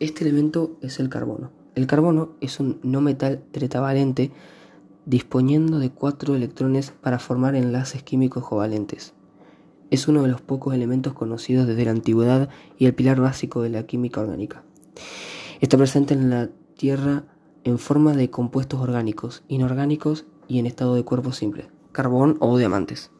Este elemento es el carbono. El carbono es un no metal tretavalente disponiendo de cuatro electrones para formar enlaces químicos covalentes. Es uno de los pocos elementos conocidos desde la antigüedad y el pilar básico de la química orgánica. Está presente en la Tierra en forma de compuestos orgánicos, inorgánicos y en estado de cuerpo simple, carbón o diamantes.